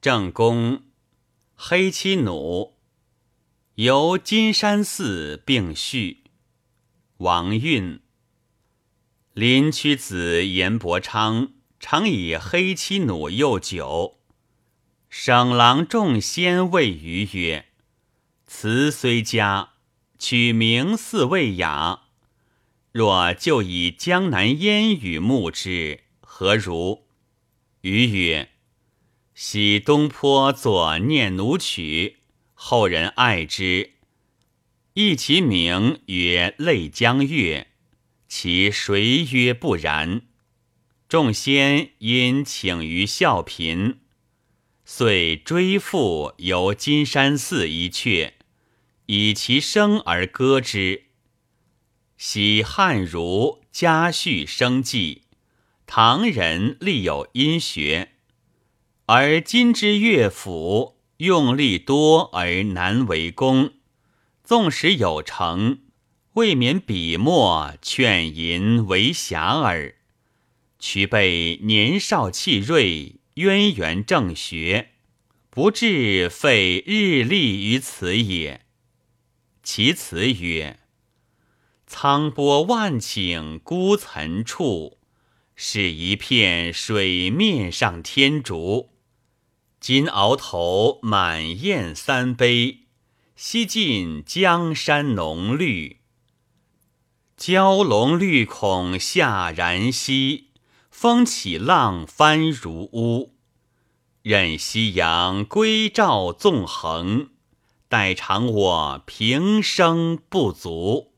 正宫，黑漆弩，由金山寺并序。王运，林屈子严伯昌常以黑漆弩诱酒。省郎众仙谓余曰：“词虽佳，取名似未雅。若就以江南烟雨目之，何如？”余曰。喜东坡作《念奴曲》，后人爱之，亦其名曰《泪江月》，其谁曰不然？众仙因请于孝嫔，遂追复游金山寺一阙，以其声而歌之。喜汉儒家序生计，唐人立有音学。而今之乐府用力多而难为功，纵使有成，未免笔墨劝淫为遐耳。屈被年少气锐，渊源正学，不至费日力于此也。其词曰：“沧波万顷孤岑处，是一片水面上天竺。”今鳌头满宴三杯，西尽江山浓绿。蛟龙绿孔下然兮，风起浪翻如乌。任夕阳归照纵横，待偿我平生不足。